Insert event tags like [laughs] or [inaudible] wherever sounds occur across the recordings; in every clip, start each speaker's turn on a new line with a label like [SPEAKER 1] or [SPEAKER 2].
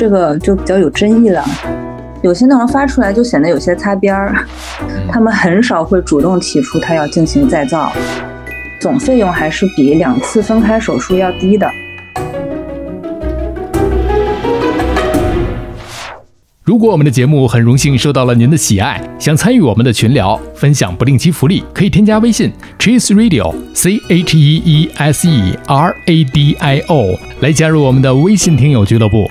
[SPEAKER 1] 这个就比较有争议了。有些内容发出来就显得有些擦边儿，他们很少会主动提出他要进行再造，总费用还是比两次分开手术要低的。
[SPEAKER 2] 如果我们的节目很荣幸受到了您的喜爱，想参与我们的群聊，分享不定期福利，可以添加微信 Cheese Radio C H E E S E R A D I O 来加入我们的微信听友俱乐部。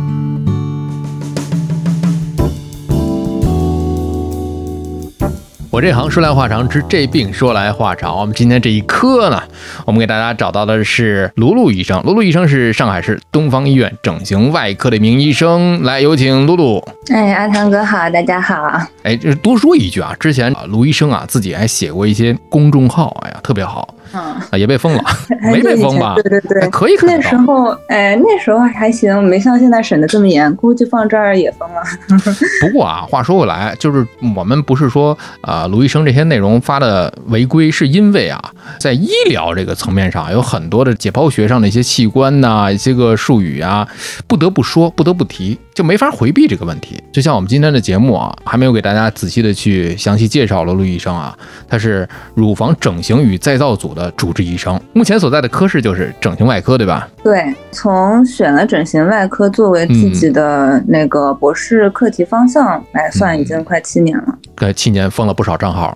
[SPEAKER 2] 我这行说来话长，治这病说来话长。我们今天这一科呢，我们给大家找到的是卢璐医生。卢璐医生是上海市东方医院整形外科的一名医生。来，有请卢璐。
[SPEAKER 1] 哎，阿汤哥好，大家好。
[SPEAKER 2] 哎，就是多说一句啊，之前卢医生啊自己还写过一些公众号，哎呀，特别好。啊，也被封了，[laughs] 没被封吧？
[SPEAKER 1] 对对对，
[SPEAKER 2] 可以。
[SPEAKER 1] 那时候，哎，那时候还行，没像现在审的这么严，估计放这儿也封了。[laughs]
[SPEAKER 2] 不过啊，话说回来，就是我们不是说啊，卢医生这些内容发的违规，是因为啊，在医疗这个层面上，有很多的解剖学上的一些器官呐，一些个术语啊，不得不说，不得不提。就没法回避这个问题。就像我们今天的节目啊，还没有给大家仔细的去详细介绍了陆医生啊，他是乳房整形与再造组的主治医生，目前所在的科室就是整形外科，对吧？
[SPEAKER 1] 对，从选了整形外科作为自己的那个博士课题方向来算，已经快七年了。
[SPEAKER 2] 快七年封了不少账号。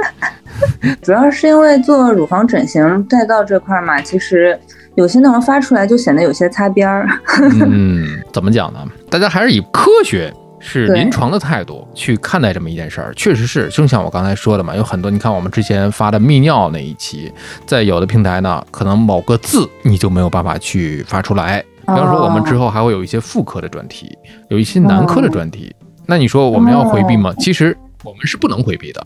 [SPEAKER 2] [laughs]
[SPEAKER 1] 主要是因为做乳房整形再造这块嘛，其实。有些内容发出来就显得有些擦边儿。[laughs]
[SPEAKER 2] 嗯，怎么讲呢？大家还是以科学是临床的态度去看待这么一件事儿。确实是，就像我刚才说的嘛，有很多你看我们之前发的泌尿那一期，在有的平台呢，可能某个字你就没有办法去发出来。比方说，我们之后还会有一些妇科的专题，有一些男科的专题。那你说我们要回避吗？其实我们是不能回避的。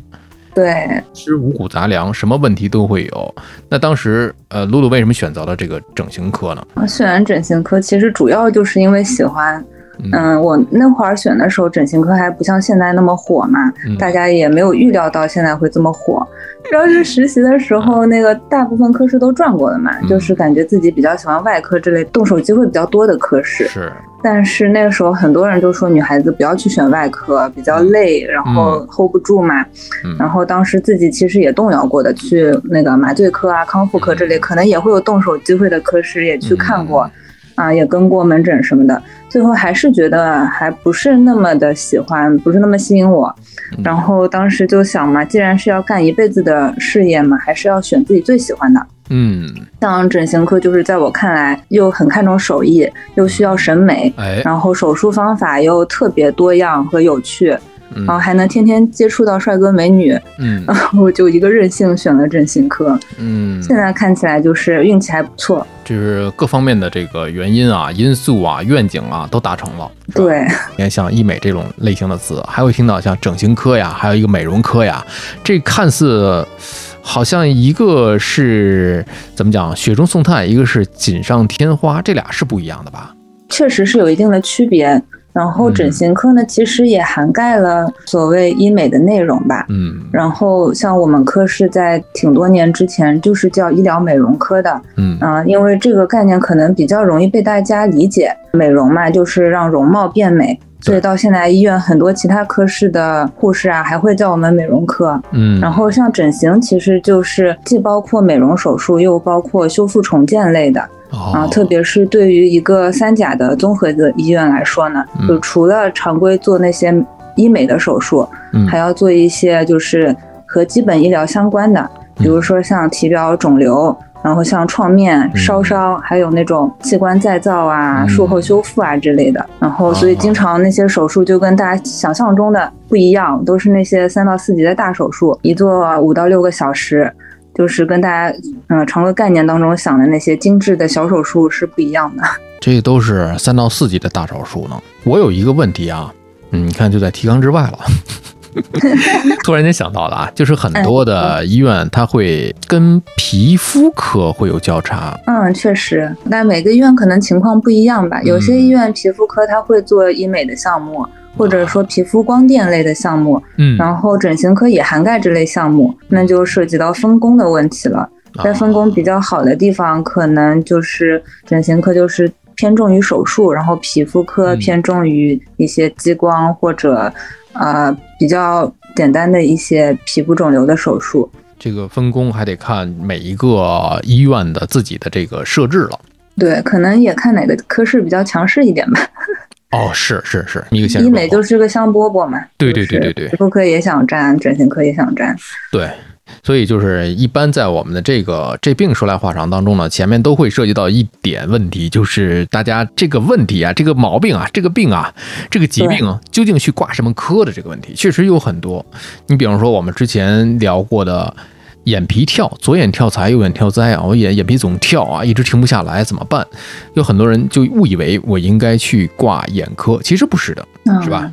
[SPEAKER 1] 对，
[SPEAKER 2] 吃五谷杂粮，什么问题都会有。那当时，呃，露露为什么选择了这个整形科呢？
[SPEAKER 1] 选整形科其实主要就是因为喜欢。嗯，我那会儿选的时候，整形科还不像现在那么火嘛，大家也没有预料到现在会这么火。主要是实习的时候，那个大部分科室都转过了嘛，就是感觉自己比较喜欢外科之类动手机会比较多的科室。
[SPEAKER 2] 是。
[SPEAKER 1] 但是那个时候很多人都说女孩子不要去选外科，比较累，然后 hold 不住嘛。然后当时自己其实也动摇过的，去那个麻醉科啊、康复科这类可能也会有动手机会的科室也去看过，啊，也跟过门诊什么的。最后还是觉得还不是那么的喜欢，不是那么吸引我。然后当时就想嘛，既然是要干一辈子的事业嘛，还是要选自己最喜欢的。
[SPEAKER 2] 嗯，
[SPEAKER 1] 像整形科就是在我看来又很看重手艺，又需要审美，然后手术方法又特别多样和有趣，然后还能天天接触到帅哥美女，
[SPEAKER 2] 嗯，[laughs]
[SPEAKER 1] 我就一个任性选了整形科。
[SPEAKER 2] 嗯，
[SPEAKER 1] 现在看起来就是运气还不错，
[SPEAKER 2] 就是各方面的这个原因啊、因素啊、愿景啊都达成了。
[SPEAKER 1] 对，
[SPEAKER 2] 你看像医美这种类型的词，还会听到像整形科呀，还有一个美容科呀，这看似。好像一个是怎么讲雪中送炭，一个是锦上添花，这俩是不一样的吧？
[SPEAKER 1] 确实是有一定的区别。然后整形科呢，其实也涵盖了所谓医美的内容吧。
[SPEAKER 2] 嗯。
[SPEAKER 1] 然后像我们科是在挺多年之前就是叫医疗美容科的。
[SPEAKER 2] 嗯。
[SPEAKER 1] 啊，因为这个概念可能比较容易被大家理解，美容嘛，就是让容貌变美。所以到现在，医院很多其他科室的护士啊，还会叫我们美容科。
[SPEAKER 2] 嗯，
[SPEAKER 1] 然后像整形，其实就是既包括美容手术，又包括修复重建类的。啊，特别是对于一个三甲的综合的医院来说呢，就除了常规做那些医美的手术，还要做一些就是和基本医疗相关的，比如说像体表肿瘤。然后像创面、烧伤，还有那种器官再造啊、术后修复啊之类的。然后所以经常那些手术就跟大家想象中的不一样，都是那些三到四级的大手术，一做五到六个小时，就是跟大家嗯常规概念当中想的那些精致的小手术是不一样的。[laughs]
[SPEAKER 2] 这都是三到四级的大手术呢。我有一个问题啊，嗯，你看就在提纲之外了。[laughs] 突然间想到了啊，就是很多的医院它会跟皮肤科会有交叉。
[SPEAKER 1] 嗯，确实，但每个医院可能情况不一样吧。有些医院皮肤科它会做医美的项目，或者说皮肤光电类的项目。
[SPEAKER 2] 嗯，
[SPEAKER 1] 然后整形科也涵盖这类项目，那就涉及到分工的问题了。在分工比较好的地方，可能就是整形科就是偏重于手术，然后皮肤科偏重于一些激光或者。呃，比较简单的一些皮肤肿瘤的手术，
[SPEAKER 2] 这个分工还得看每一个医院的自己的这个设置了。
[SPEAKER 1] 对，可能也看哪个科室比较强势一点吧。
[SPEAKER 2] 哦，是是是，一个
[SPEAKER 1] 医美就是个香饽饽嘛。
[SPEAKER 2] 对对对对对，
[SPEAKER 1] 皮肤科也想占，整形科也想占。
[SPEAKER 2] 对。所以就是一般在我们的这个这病说来话长当中呢，前面都会涉及到一点问题，就是大家这个问题啊，这个毛病啊，这个病啊，这个疾病啊，究竟去挂什么科的这个问题，确实有很多。你比方说我们之前聊过的眼皮跳，左眼跳财，右眼跳灾啊，我眼眼皮总跳啊，一直停不下来，怎么办？有很多人就误以为我应该去挂眼科，其实不是的，是吧？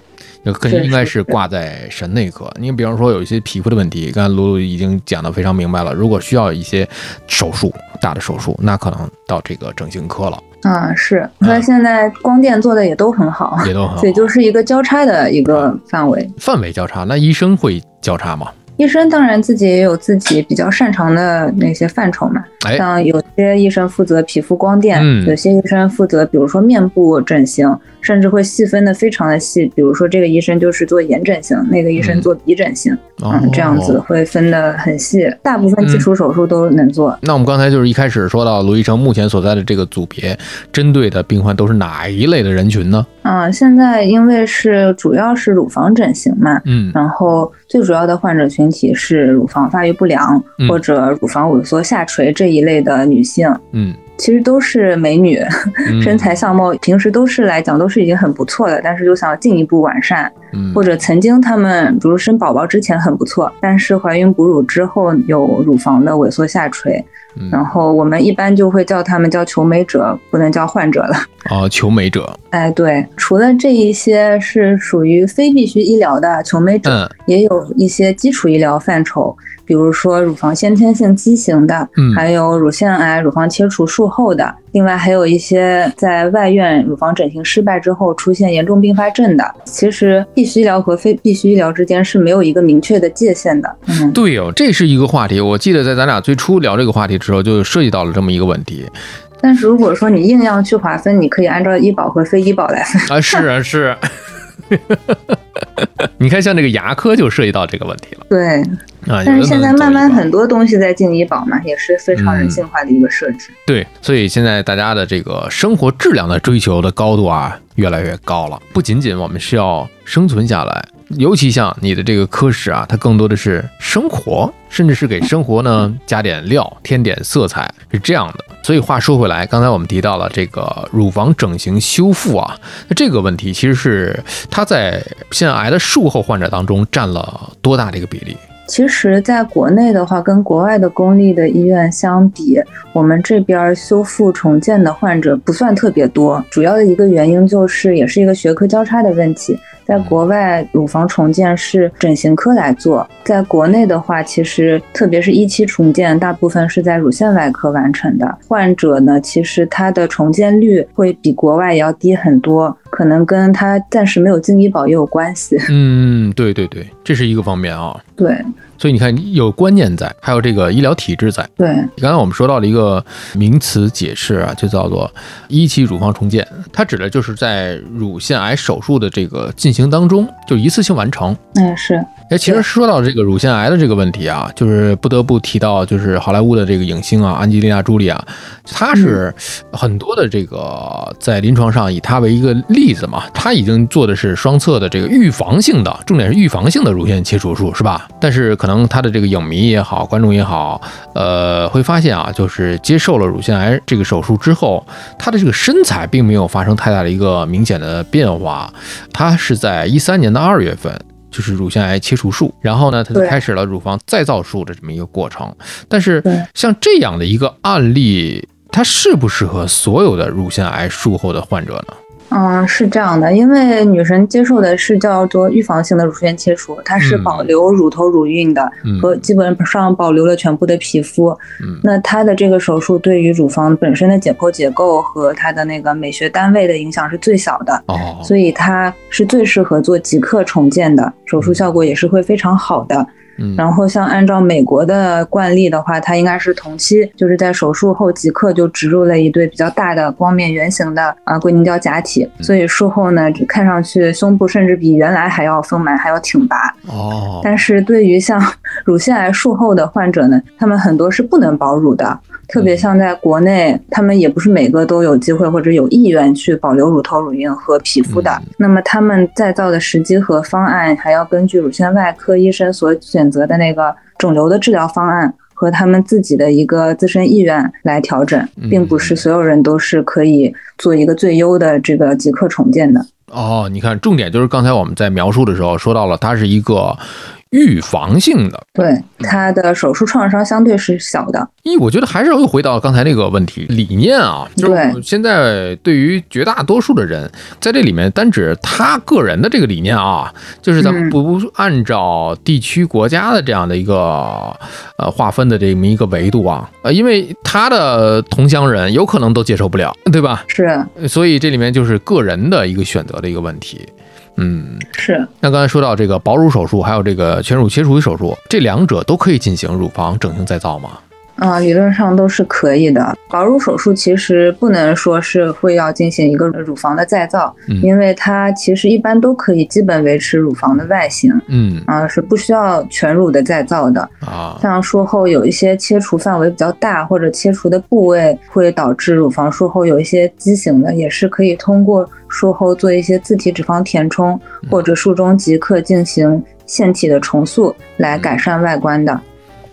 [SPEAKER 2] 更应该是挂在神内科。你比方说有一些皮肤的问题，刚才露露已经讲得非常明白了。如果需要一些手术，大的手术，那可能到这个整形科了。
[SPEAKER 1] 啊，是。那现在光电做的也都很好，
[SPEAKER 2] 也都很好，[laughs]
[SPEAKER 1] 所以就是一个交叉的一个范围。
[SPEAKER 2] 范围交叉，那医生会交叉吗？
[SPEAKER 1] 医生当然自己也有自己比较擅长的那些范畴嘛，像有些医生负责皮肤光电，有些医生负责比如说面部整形，甚至会细分的非常的细，比如说这个医生就是做眼整形，那个医生做鼻整形，嗯，这样子会分的很细，大部分基础手术都能做。
[SPEAKER 2] 那我们刚才就是一开始说到卢医生目前所在的这个组别，针对的病患都是哪一类的人群呢？
[SPEAKER 1] 啊，现在因为是主要是乳房整形嘛，
[SPEAKER 2] 嗯，
[SPEAKER 1] 然后最主要的患者群体是乳房发育不良或者乳房萎缩下垂这一类的女性，
[SPEAKER 2] 嗯，
[SPEAKER 1] 其实都是美女，身材相貌平时都是来讲都是已经很不错的，但是又想进一步完善，或者曾经她们比如生宝宝之前很不错，但是怀孕哺乳之后有乳房的萎缩下垂。然后我们一般就会叫她们叫求美者，不能叫患者了。
[SPEAKER 2] 哦，求美者。
[SPEAKER 1] 哎，对，除了这一些是属于非必须医疗的求美者，也有一些基础医疗范畴。比如说乳房先天性畸形的，
[SPEAKER 2] 嗯，
[SPEAKER 1] 还有乳腺癌、乳房切除术后的，另外还有一些在外院乳房整形失败之后出现严重并发症的。其实必须医疗和非必须医疗之间是没有一个明确的界限的。嗯，
[SPEAKER 2] 对哦，这是一个话题。我记得在咱俩最初聊这个话题的时候，就涉及到了这么一个问题。
[SPEAKER 1] 但是如果说你硬要去划分，你可以按照医保和非医保来分
[SPEAKER 2] 啊。是啊，是。[laughs] 你看，像这个牙科就涉及到这个问题了。
[SPEAKER 1] 对，
[SPEAKER 2] 啊，
[SPEAKER 1] 但是现在慢慢很多东西在进医保嘛，也是非常人性化的一个设置。
[SPEAKER 2] 对，所以现在大家的这个生活质量的追求的高度啊，越来越高了。不仅仅我们需要生存下来。尤其像你的这个科室啊，它更多的是生活，甚至是给生活呢加点料、添点色彩，是这样的。所以话说回来，刚才我们提到了这个乳房整形修复啊，那这个问题其实是它在腺癌的术后患者当中占了多大的一个比例？
[SPEAKER 1] 其实，在国内的话，跟国外的公立的医院相比，我们这边修复重建的患者不算特别多。主要的一个原因就是，也是一个学科交叉的问题。在国外，乳房重建是整形科来做；在国内的话，其实特别是一期重建，大部分是在乳腺外科完成的。患者呢，其实他的重建率会比国外也要低很多，可能跟他暂时没有进医保也有关系。
[SPEAKER 2] 嗯，对对对，这是一个方面啊。
[SPEAKER 1] 对。
[SPEAKER 2] 所以你看，有观念在，还有这个医疗体制在。
[SPEAKER 1] 对，
[SPEAKER 2] 刚才我们说到了一个名词解释啊，就叫做一期乳房重建，它指的就是在乳腺癌手术的这个进行当中，就一次性完成。
[SPEAKER 1] 嗯，是。
[SPEAKER 2] 哎，其实说到这个乳腺癌的这个问题啊，就是不得不提到，就是好莱坞的这个影星啊，安吉丽娜·朱莉啊，她是很多的这个在临床上以她为一个例子嘛，她已经做的是双侧的这个预防性的，重点是预防性的乳腺切除术，是吧？但是可能。能他的这个影迷也好，观众也好，呃，会发现啊，就是接受了乳腺癌这个手术之后，他的这个身材并没有发生太大的一个明显的变化。他是在一三年的二月份，就是乳腺癌切除术，然后呢，他就开始了乳房再造术的这么一个过程。但是像这样的一个案例，它适不适合所有的乳腺癌术后的患者呢？
[SPEAKER 1] 嗯，是这样的，因为女神接受的是叫做预防性的乳腺切除，它是
[SPEAKER 2] 嗯
[SPEAKER 1] 保留乳头乳晕的，
[SPEAKER 2] 嗯
[SPEAKER 1] 和基本上保留了全部的皮肤。
[SPEAKER 2] 嗯
[SPEAKER 1] 那它的这个手术对于乳房本身的解剖结构和它的那个美学单位的影响是最小的，
[SPEAKER 2] 哦，
[SPEAKER 1] 所以它是最适合做即刻重建的，手术效果也是会非常好的。
[SPEAKER 2] 嗯。
[SPEAKER 1] 然后像按照美国的惯例的话，它应该是同期，就是在手术后即刻就植入了一对比较大的光面圆形的啊硅凝胶假体，所以术后呢，看上去胸部甚至比原来还要丰满，还要挺拔。
[SPEAKER 2] 哦，
[SPEAKER 1] 但是对于像乳腺癌术后的患者呢，他们很多是不能保乳的，特别像在国内，他们也不是每个都有机会或者有意愿去保留乳头、乳晕和皮肤的。
[SPEAKER 2] 嗯
[SPEAKER 1] 那么他们再造的时机和方案，还要根据乳腺外科医生所选择的那个肿瘤的治疗方案。和他们自己的一个自身意愿来调整，并不是所有人都是可以做一个最优的这个即刻重建的。
[SPEAKER 2] 哦，你看，重点就是刚才我们在描述的时候说到了，它是一个预防性的。
[SPEAKER 1] 对，它的手术创伤相对是小的。
[SPEAKER 2] 一，我觉得还是又回到刚才那个问题，理念啊，就是
[SPEAKER 1] 对
[SPEAKER 2] 现在对于绝大多数的人，在这里面单指他个人的这个理念啊，就是咱们
[SPEAKER 1] 嗯
[SPEAKER 2] 不按照地区国家的这样的一个呃划分的这么一个维度啊，呃，因为他的同乡人有可能都接受不了，对吧？
[SPEAKER 1] 是
[SPEAKER 2] 所以这里面就是个人的一个选择的一个问题。嗯，
[SPEAKER 1] 是，
[SPEAKER 2] 那刚才说到这个保乳手术，还有这个全乳切除手术，这两者都可以进行乳房整形再造吗？
[SPEAKER 1] 啊、理论上都是可以的。保乳手术其实不能说是会要进行一个乳房的再造，
[SPEAKER 2] 嗯
[SPEAKER 1] 因为它其实一般都可以基本维持乳房的外形，
[SPEAKER 2] 嗯
[SPEAKER 1] 啊、是不需要全乳的再造的。
[SPEAKER 2] 啊，
[SPEAKER 1] 像术后有一些切除范围比较大，或者切除的部位会导致乳房术后有一些畸形的，也是可以通过术后做一些自体脂肪填充，或者术中即刻进行腺体的重塑来改善外观的。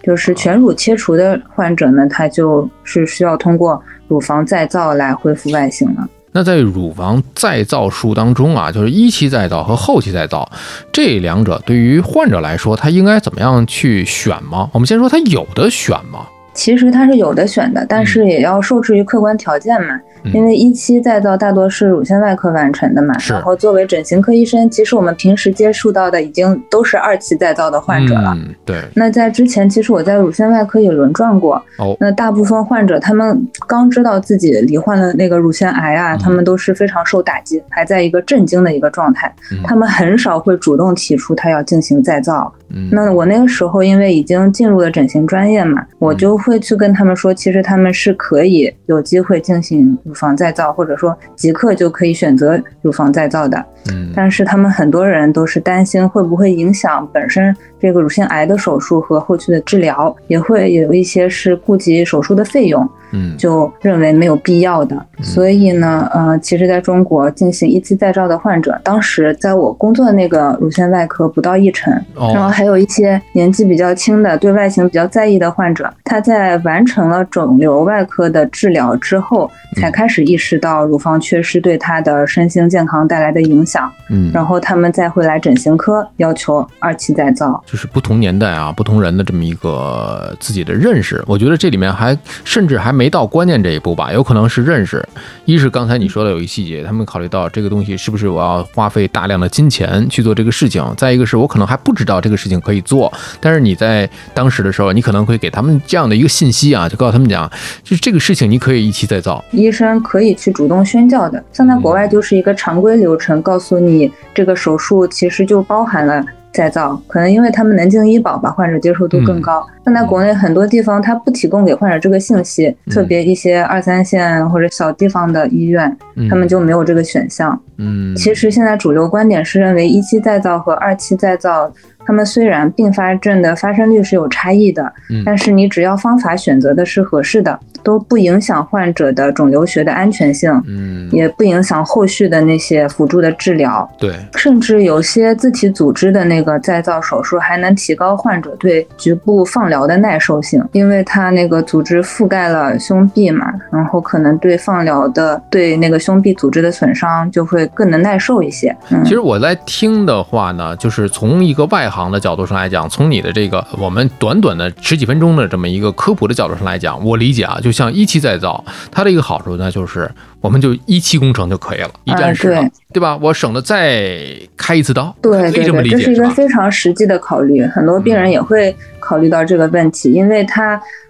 [SPEAKER 1] 就是全乳切除的患者呢，他就是需要通过乳房再造来恢复外形了。
[SPEAKER 2] 那在乳房再造术当中啊，就是一期再造和后期再造这两者，对于患者来说，他应该怎么样去选吗？我们先说他有的选吗？
[SPEAKER 1] 其实它是有的选的，但是也要受制于客观条件嘛。
[SPEAKER 2] 嗯
[SPEAKER 1] 因为一期再造大多是乳腺外科完成的嘛，
[SPEAKER 2] 是
[SPEAKER 1] 然后作为整形科医生，其实我们平时接触到的已经都是二期再造的患者了。
[SPEAKER 2] 嗯，对，
[SPEAKER 1] 那在之前，其实我在乳腺外科也轮转过。
[SPEAKER 2] 哦，
[SPEAKER 1] 那大部分患者他们刚知道自己罹患了那个乳腺癌啊，
[SPEAKER 2] 嗯
[SPEAKER 1] 他们都是非常受打击，还在一个震惊的一个状态。
[SPEAKER 2] 嗯
[SPEAKER 1] 他们很少会主动提出他要进行再造。
[SPEAKER 2] 嗯。
[SPEAKER 1] 那我那个时候因为已经进入了整形专业嘛，我就会去跟他们说，其实他们是可以有机会进行乳房再造，或者说即刻就可以选择乳房再造的。
[SPEAKER 2] 嗯。
[SPEAKER 1] 但是他们很多人都是担心会不会影响本身这个乳腺癌的手术和后续的治疗，也会有一些是顾及手术的费用，
[SPEAKER 2] 嗯。
[SPEAKER 1] 就认为没有必要的。所以呢，呃，其实在中国进行一期再造的患者，当时在我工作的那个乳腺外科不到一成，
[SPEAKER 2] 哦。
[SPEAKER 1] 然后还有一些年纪比较轻的、对外形比较在意的患者，他在完成了肿瘤外科的治疗之后，才开始意识到乳房缺失对他的身心健康带来的影响，
[SPEAKER 2] 嗯，
[SPEAKER 1] 然后他们再会来整形科要求二期再造。
[SPEAKER 2] 就是不同年代啊，不同人的这么一个自己的认识，我觉得这里面还甚至还没到关键这一步吧，有可能是认识。一是刚才你说的有一细节，他们考虑到这个东西是不是我要花费大量的金钱去做这个事情；再一个是我可能还不知道这个事情可以做，但是你在当时的时候，你可能会给他们这样的一个信息啊，就告诉他们讲，就是这个事情你可以一期再造。
[SPEAKER 1] 医生可以去主动宣教的，像在国外就是一个常规流程，告诉你这个手术其实就包含了再造，可能因为他们能进医保吧，患者接受度更高。但在国内很多地方，他不提供给患者这个信息，特别一些二三线或者小地方的医院，
[SPEAKER 2] 嗯
[SPEAKER 1] 他们就没有这个选项。
[SPEAKER 2] 嗯，
[SPEAKER 1] 其实现在主流观点是认为一期再造和二期再造它们虽然并发症的发生率是有差异的，
[SPEAKER 2] 嗯
[SPEAKER 1] 但是你只要方法选择的是合适的，都不影响患者的肿瘤学的安全性，
[SPEAKER 2] 嗯，
[SPEAKER 1] 也不影响后续的那些辅助的治疗。
[SPEAKER 2] 对，
[SPEAKER 1] 甚至有些自体组织的那个再造手术还能提高患者对局部放疗的耐受性，因为它那个组织覆盖了胸壁嘛，然后可能对放疗的对那个胸壁组织的损伤就会更能耐受一些。嗯
[SPEAKER 2] 其实我在听的话呢，就是从一个外行的角度上来讲，从你的这个我们短短的十几分钟的这么一个科普的角度上来讲，我理解啊，就像一期再造，它的一个好处呢，就是我们就一期工程就可以了，一站式了，
[SPEAKER 1] 对
[SPEAKER 2] 对吧？我省得再开一次刀，可以
[SPEAKER 1] 对对对，
[SPEAKER 2] 这么理解
[SPEAKER 1] 这是一个？非常实际的考虑，很多病人也会考虑到这个问题，因为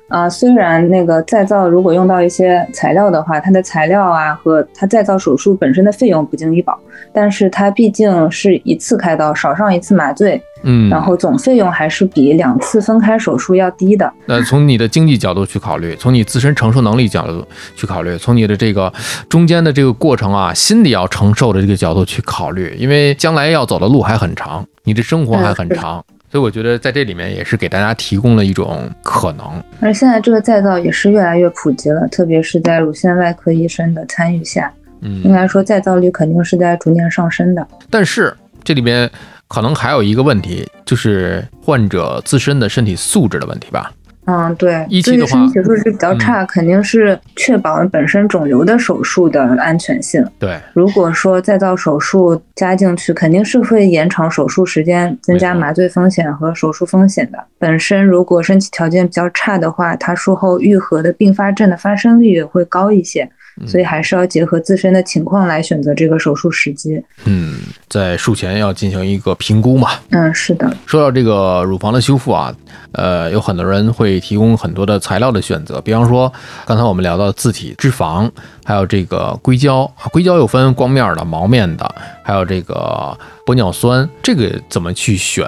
[SPEAKER 1] 它。呃，虽然那个再造如果用到一些材料的话，它的材料啊和它再造手术本身的费用不经医保，但是它毕竟是一次开刀少上一次麻醉，
[SPEAKER 2] 嗯，
[SPEAKER 1] 然后总费用还是比两次分开手术要低的。
[SPEAKER 2] 那从你的经济角度去考虑，从你自身承受能力角度去考虑，从你的这个中间的这个过程啊，心理要承受的这个角度去考虑，因为将来要走的路还很长，你的生活还很长，所以我觉得在这里面也是给大家提供了一种可能。
[SPEAKER 1] 而现在这个再造也是越来越普及了，特别是在乳腺外科医生的参与下，嗯应
[SPEAKER 2] 嗯，
[SPEAKER 1] 该说再造率肯定是在逐年上升的。
[SPEAKER 2] 但是这里边可能还有一个问题，就是患者自身的身体素质的问题吧。
[SPEAKER 1] 嗯，对，
[SPEAKER 2] 一期的话嗯
[SPEAKER 1] 对于身体素质比较差，肯定是确保本身肿瘤的手术的安全性。
[SPEAKER 2] 对，
[SPEAKER 1] 如果说再造手术加进去，肯定是会延长手术时间，增加麻醉风险和手术风险的。本身如果身体条件比较差的话，它术后愈合的并发症的发生率也会高一些。所以还是要结合自身的情况来选择这个手术时机。
[SPEAKER 2] 嗯，在术前要进行一个评估嘛。
[SPEAKER 1] 嗯，是的，
[SPEAKER 2] 说到这个乳房的修复啊，呃，有很多人会提供很多的材料的选择，比方说刚才我们聊到自体脂肪，还有这个硅胶，啊硅胶又分光面的、毛面的，还有这个玻尿酸，这个怎么去选？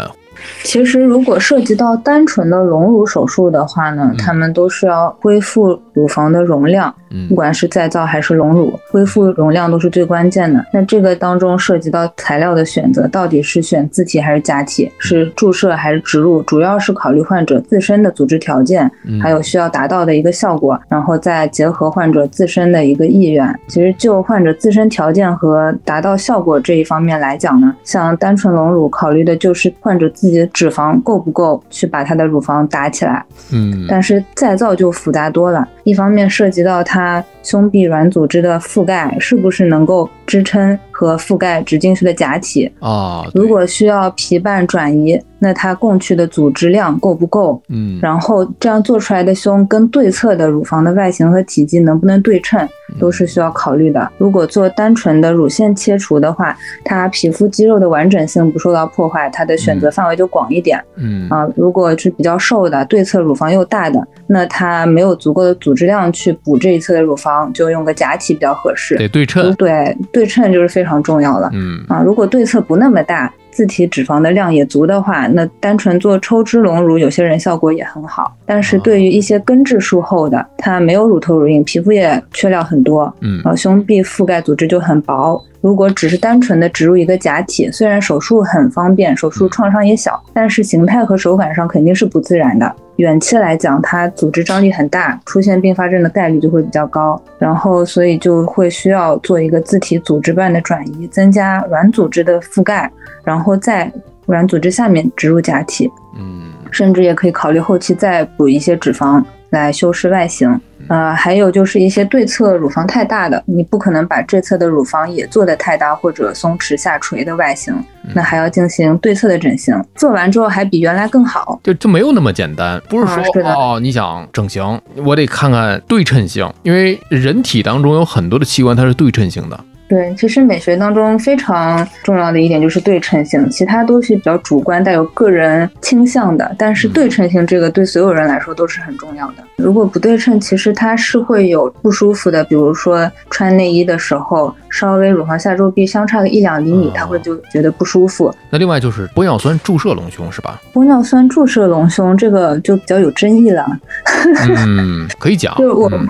[SPEAKER 1] 其实如果涉及到单纯的隆乳手术的话呢，
[SPEAKER 2] 嗯
[SPEAKER 1] 他们都是要恢复乳房的容量，
[SPEAKER 2] 嗯
[SPEAKER 1] 不管是再造还是隆乳，恢复容量都是最关键的。那这个当中涉及到材料的选择，到底是选自体还是假体，是注射还是植入，主要是考虑患者自身的组织条件，
[SPEAKER 2] 嗯
[SPEAKER 1] 还有需要达到的一个效果，然后再结合患者自身的一个意愿。其实就患者自身条件和达到效果这一方面来讲呢，像单纯隆乳考虑的就是患者自己的脂肪够不够去把她的乳房打起来，
[SPEAKER 2] 嗯。
[SPEAKER 1] 但是再造就复杂多了，一方面涉及到她胸壁软组织的覆盖是不是能够支撑和覆盖直进去的假体，
[SPEAKER 2] 啊，对
[SPEAKER 1] 如果需要皮瓣转移，那它供去的组织量够不够？
[SPEAKER 2] 嗯
[SPEAKER 1] 然后这样做出来的胸跟对侧的乳房的外形和体积能不能对称，都是需要考虑的。如果做单纯的乳腺切除的话，它皮肤肌肉的完整性不受到破坏，它的选择范围就广一点。
[SPEAKER 2] 嗯
[SPEAKER 1] 啊，如果是比较瘦的，对侧乳房又大的，那它没有足够的组织量去补这一侧的乳房，就用个假体比较合适。
[SPEAKER 2] 得对称，
[SPEAKER 1] 对，对称就是非常重要了。
[SPEAKER 2] 嗯
[SPEAKER 1] 啊，如果对侧不那么大，自体脂肪的量也足的话，那单纯做抽脂隆乳，有些人效果也很好。但是对于一些根治术后的，它没有乳头乳晕，皮肤也缺料很多，
[SPEAKER 2] 嗯
[SPEAKER 1] 然后胸壁覆盖组织就很薄。如果只是单纯的植入一个假体，虽然手术很方便，手术创伤也小，但是形态和手感上肯定是不自然的。远期来讲，它组织张力很大，出现并发症的概率就会比较高。然后，所以就会需要做一个自体组织瓣的转移，增加软组织的覆盖，然后在软组织下面植入假体。
[SPEAKER 2] 嗯
[SPEAKER 1] 甚至也可以考虑后期再补一些脂肪来修饰外形。呃，还有就是一些对侧乳房太大的，你不可能把这侧的乳房也做得太大或者松弛下垂的外形，那还要进行对侧的整形。做完之后还比原来更好。
[SPEAKER 2] 就就没有那么简单，不是说、哦，你想整形，我得看看对称性，因为人体当中有很多的器官它是对称性的。
[SPEAKER 1] 对，其实美学当中非常重要的一点就是对称性，其他都是比较主观、带有个人倾向的。但是对称性这个对所有人来说都是很重要的。如果不对称，其实它是会有不舒服的，比如说穿内衣的时候，稍微乳房下周壁相差个一两厘米
[SPEAKER 2] 哦，
[SPEAKER 1] 它会就觉得不舒服。
[SPEAKER 2] 那另外就是玻尿酸注射隆胸是吧？
[SPEAKER 1] 玻尿酸注射隆胸这个就比较有争议了。[laughs]
[SPEAKER 2] 嗯，可以讲。
[SPEAKER 1] 就是我、
[SPEAKER 2] 嗯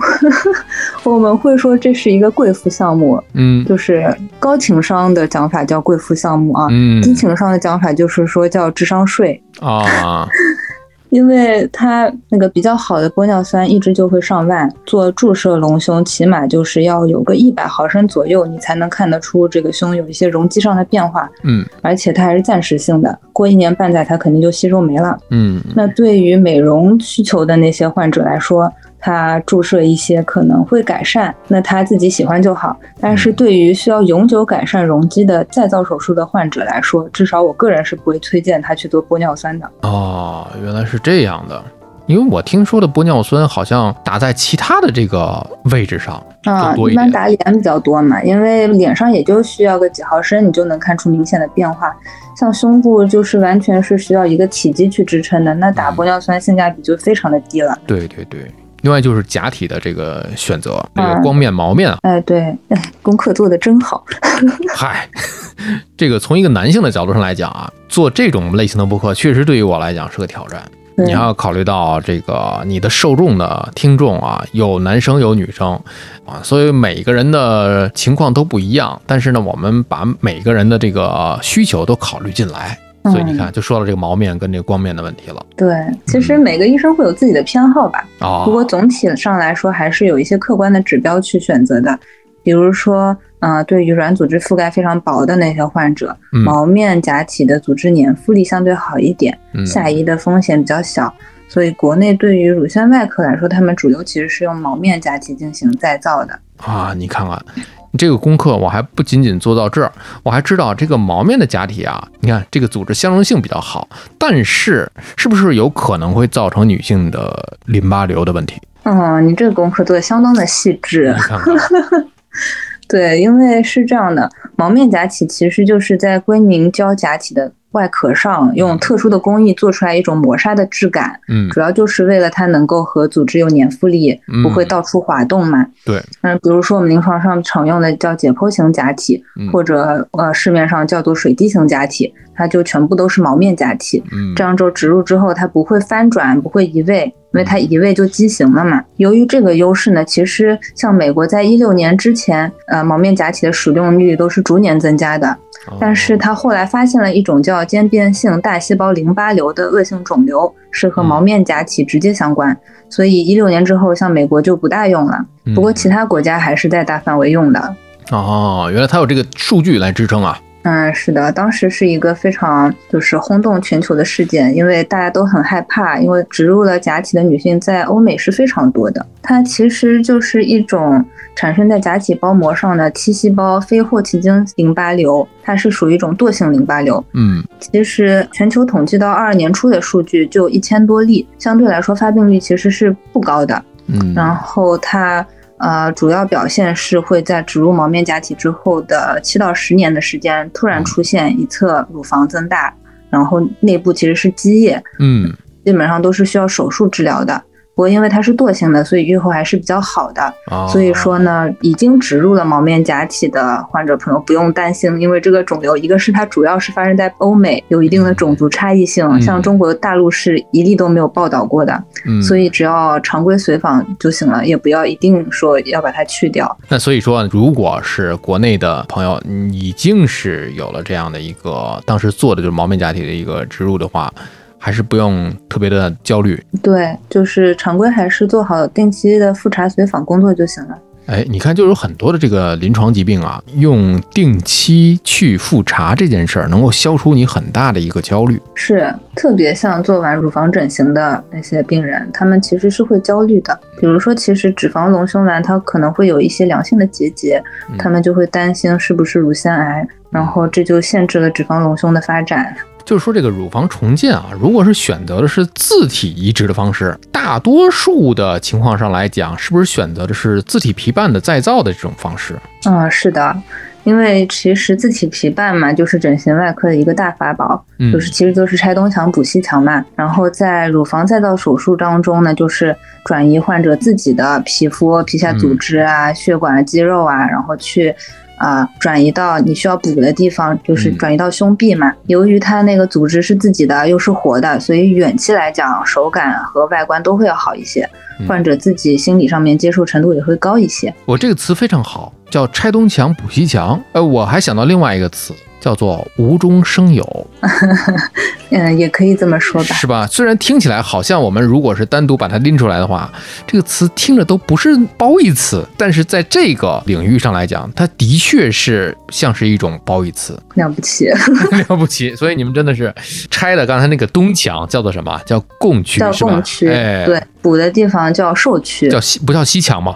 [SPEAKER 2] [laughs]
[SPEAKER 1] 我们会说这是一个贵妇项目，
[SPEAKER 2] 嗯
[SPEAKER 1] 就是高情商的讲法叫贵妇项目啊，
[SPEAKER 2] 嗯
[SPEAKER 1] 低情商的讲法就是说叫智商税。
[SPEAKER 2] 啊，[laughs]
[SPEAKER 1] 因为它那个比较好的玻尿酸一支就会上万，做注射隆胸起码就是要有个一百毫升左右，你才能看得出这个胸有一些容积上的变化，
[SPEAKER 2] 嗯
[SPEAKER 1] 而且它还是暂时性的，过一年半载它肯定就吸收没了。
[SPEAKER 2] 嗯
[SPEAKER 1] 那对于美容需求的那些患者来说，他注射一些可能会改善，那他自己喜欢就好。但是对于需要永久改善容积的再造手术的患者来说，至少我个人是不会推荐他去做玻尿酸的。
[SPEAKER 2] 哦，原来是这样的。因为我听说的玻尿酸好像打在其他的这个位置上
[SPEAKER 1] 啊，
[SPEAKER 2] 一
[SPEAKER 1] 般打脸比较多嘛，因为脸上也就需要个几毫升，你就能看出明显的变化。像胸部就是完全是需要一个体积去支撑的，那打玻尿酸性价比就非常的低了。
[SPEAKER 2] 对对对。另外就是假体的这个选择，这个
[SPEAKER 1] 嗯
[SPEAKER 2] 光面、毛面啊，
[SPEAKER 1] 哎，对，哎功课做的真好。[laughs] [laughs]
[SPEAKER 2] 嗨，这个从一个男性的角度上来讲啊，做这种类型的播客，确实对于我来讲是个挑战。你要考虑到这个你的受众的听众啊，有男生有女生啊，所以每个人的情况都不一样。但是呢，我们把每个人的这个需求都考虑进来，所以你看，就说到这个毛面跟这个光面的问题了
[SPEAKER 1] 对，其实每个医生会有自己的偏好吧。
[SPEAKER 2] 啊。
[SPEAKER 1] 不过总体上来说，还是有一些客观的指标去选择的。比如说，呃，对于软组织覆盖非常薄的那些患者，
[SPEAKER 2] 嗯
[SPEAKER 1] 毛面假体的组织粘附力相对好一点，
[SPEAKER 2] 嗯
[SPEAKER 1] 下移的风险比较小。所以，国内对于乳腺外科来说，他们主流其实是用毛面假体进行再造的。
[SPEAKER 2] 啊，你看看。这个功课我还不仅仅做到这儿，我还知道这个毛面的假体啊，你看这个组织相容性比较好，但是是不是有可能会造成女性的淋巴瘤的问题？
[SPEAKER 1] 嗯，你这个功课做的相当的细致
[SPEAKER 2] 你。看看，[laughs]
[SPEAKER 1] 对，因为是这样的，毛面假体其实就是在硅凝胶假体的外壳上用特殊的工艺做出来一种磨砂的质感，
[SPEAKER 2] 嗯，
[SPEAKER 1] 主要就是为了它能够和组织有粘附力，不会
[SPEAKER 2] 嗯
[SPEAKER 1] 到处滑动嘛。
[SPEAKER 2] 对，
[SPEAKER 1] 嗯，比如说我们临床上常用的叫解剖型假体，
[SPEAKER 2] 嗯
[SPEAKER 1] 或者呃市面上叫做水滴型假体，它就全部都是毛面假体。
[SPEAKER 2] 嗯，
[SPEAKER 1] 这样就植入之后，它不会翻转，不会移位，因为它移位就畸形了嘛。由于这个优势呢，其实像美国在一六年之前，呃，毛面假体的使用率都是逐年增加的。
[SPEAKER 2] 哦
[SPEAKER 1] 但是它后来发现了一种叫间变性大细胞淋巴瘤的恶性肿瘤，是和毛面假体直接相关，所以一六年之后，像美国就不大用了。不过其他国家还是在大范围用的。
[SPEAKER 2] 哦，原来它有这个数据来支撑啊。
[SPEAKER 1] 嗯，是的，当时是一个非常就是轰动全球的事件，因为大家都很害怕，因为植入了假体的女性在欧美是非常多的。它其实就是一种产生在假体包膜上的 T 细胞非霍奇金淋巴瘤，它是属于一种惰性淋巴瘤。
[SPEAKER 2] 嗯
[SPEAKER 1] 其实全球统计到二二年初的数据就一千多例，相对来说发病率其实是不高的。
[SPEAKER 2] 嗯，
[SPEAKER 1] 然后它呃主要表现是会在植入毛面假体之后的七到十年的时间，突然出现一侧乳房增大，然后内部其实是积液，
[SPEAKER 2] 嗯
[SPEAKER 1] 基本上都是需要手术治疗的。不过因为它是惰性的，所以愈后还是比较好的。
[SPEAKER 2] 哦
[SPEAKER 1] 所以说呢，已经植入了毛面假体的患者朋友不用担心，因为这个肿瘤，一个是它主要是发生在欧美，有一定的种族差异性，
[SPEAKER 2] 嗯
[SPEAKER 1] 像中国大陆是一例都没有报道过的，
[SPEAKER 2] 嗯，
[SPEAKER 1] 所以只要常规随访就行了，也不要一定说要把它去掉。
[SPEAKER 2] 那所以说，如果是国内的朋友嗯已经是有了这样的一个当时做的就是毛面假体的一个植入的话，还是不用特别的焦虑。
[SPEAKER 1] 对，就是常规还是做好定期的复查随访工作就行了。
[SPEAKER 2] 哎，你看，就有很多的这个临床疾病啊，用定期去复查这件事儿，能够消除你很大的一个焦虑。
[SPEAKER 1] 是，特别像做完乳房整形的那些病人，他们其实是会焦虑的。比如说，其实脂肪隆胸完它可能会有一些良性的结节，
[SPEAKER 2] 嗯
[SPEAKER 1] 他们就会担心是不是乳腺癌，然后这就限制了脂肪隆胸的发展。
[SPEAKER 2] 就是说，这个乳房重建啊，如果是选择的是自体移植的方式，大多数的情况上来讲，是不是选择的是自体皮瓣的再造的这种方式？
[SPEAKER 1] 嗯，是的。因为其实自体皮瓣嘛，就是整形外科的一个大法宝，
[SPEAKER 2] 嗯
[SPEAKER 1] 就是其实就是拆东墙补西墙嘛。然后在乳房再造手术当中呢，就是转移患者自己的皮肤、皮下组织啊、血管、肌肉啊，然后去啊转移到你需要补的地方，就是转移到胸壁嘛。由于它那个组织是自己的，又是活的，所以远期来讲，手感和外观都会要好一些。患者自己心理上面接受程度也会高一些。
[SPEAKER 2] 我这个词非常好，叫拆东墙补西墙。呃，我还想到另外一个词。叫做无中生有，[laughs]
[SPEAKER 1] 嗯，也可以这么说吧，
[SPEAKER 2] 是吧？虽然听起来好像我们如果是单独把它拎出来的话，这个词听着都不是褒义词，但是在这个领域上来讲，它的确是像是一种褒义词。
[SPEAKER 1] 了不起，[laughs]
[SPEAKER 2] 了不起！所以你们真的是拆了刚才那个东墙叫做什么？叫共区，
[SPEAKER 1] 叫供区。
[SPEAKER 2] 哎，
[SPEAKER 1] 对，补的地方叫兽区，
[SPEAKER 2] 叫西不叫西墙吗？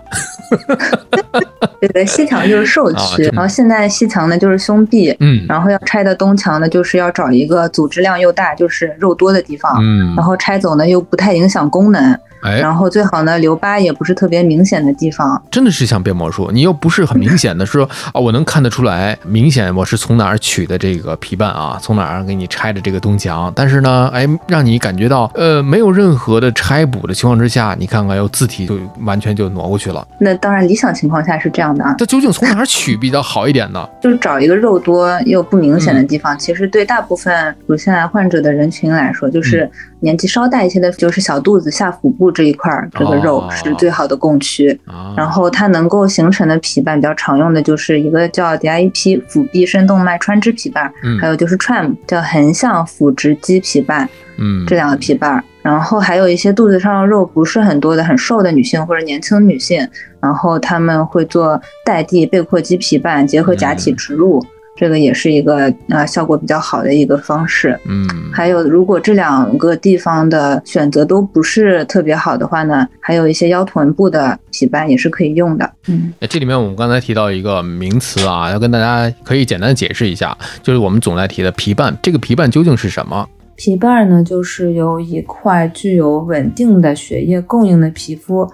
[SPEAKER 1] 对 [laughs] 对，西墙就是兽区，然后现在西墙呢就是胸壁，
[SPEAKER 2] 嗯，
[SPEAKER 1] 然后要拆的东墙呢，就是要找一个组织量又大，就是肉多的地方，
[SPEAKER 2] 嗯，
[SPEAKER 1] 然后拆走呢又不太影响功能。
[SPEAKER 2] 哎，
[SPEAKER 1] 然后最好呢，留疤也不是特别明显的地方。
[SPEAKER 2] 真的是像变魔术，你又不是很明显的说 [laughs] 啊，我能看得出来，明显我是从哪儿取的这个皮瓣啊，从哪儿给你拆的这个东墙。但是呢，哎，让你感觉到呃，没有任何的拆补的情况之下，你看看，又字体就完全就挪过去了。
[SPEAKER 1] 那当然，理想情况下是这样的啊。
[SPEAKER 2] 这究竟从哪儿取比较好一点呢？[laughs]
[SPEAKER 1] 就是找一个肉多又不明显的地方。其实对大部分乳腺癌患者的人群来说，就是年纪稍大一些的，就是小肚子下腹部这一块儿这个。肉是最好的供区，然后它能够形成的皮瓣比较常用的就是一个叫 DIEP 腹壁深动脉穿支皮瓣，还有就是 TRAM 叫横向腹直肌皮瓣，
[SPEAKER 2] 嗯，
[SPEAKER 1] 这两个皮瓣，然后还有一些肚子上的肉不是很多的很瘦的女性或者年轻女性，然后他们会做带蒂背阔肌皮瓣结合假体植入。这个也是一个啊效果比较好的一个方式，
[SPEAKER 2] 嗯，
[SPEAKER 1] 还有如果这两个地方的选择都不是特别好的话呢，还有一些腰臀部的皮瓣也是可以用的，嗯，
[SPEAKER 2] 这里面我们刚才提到一个名词啊，要跟大家可以简单解释一下，就是我们总在提的皮瓣，这个皮瓣究竟是什么？
[SPEAKER 1] 皮瓣呢，就是由一块具有稳定的血液供应的皮肤。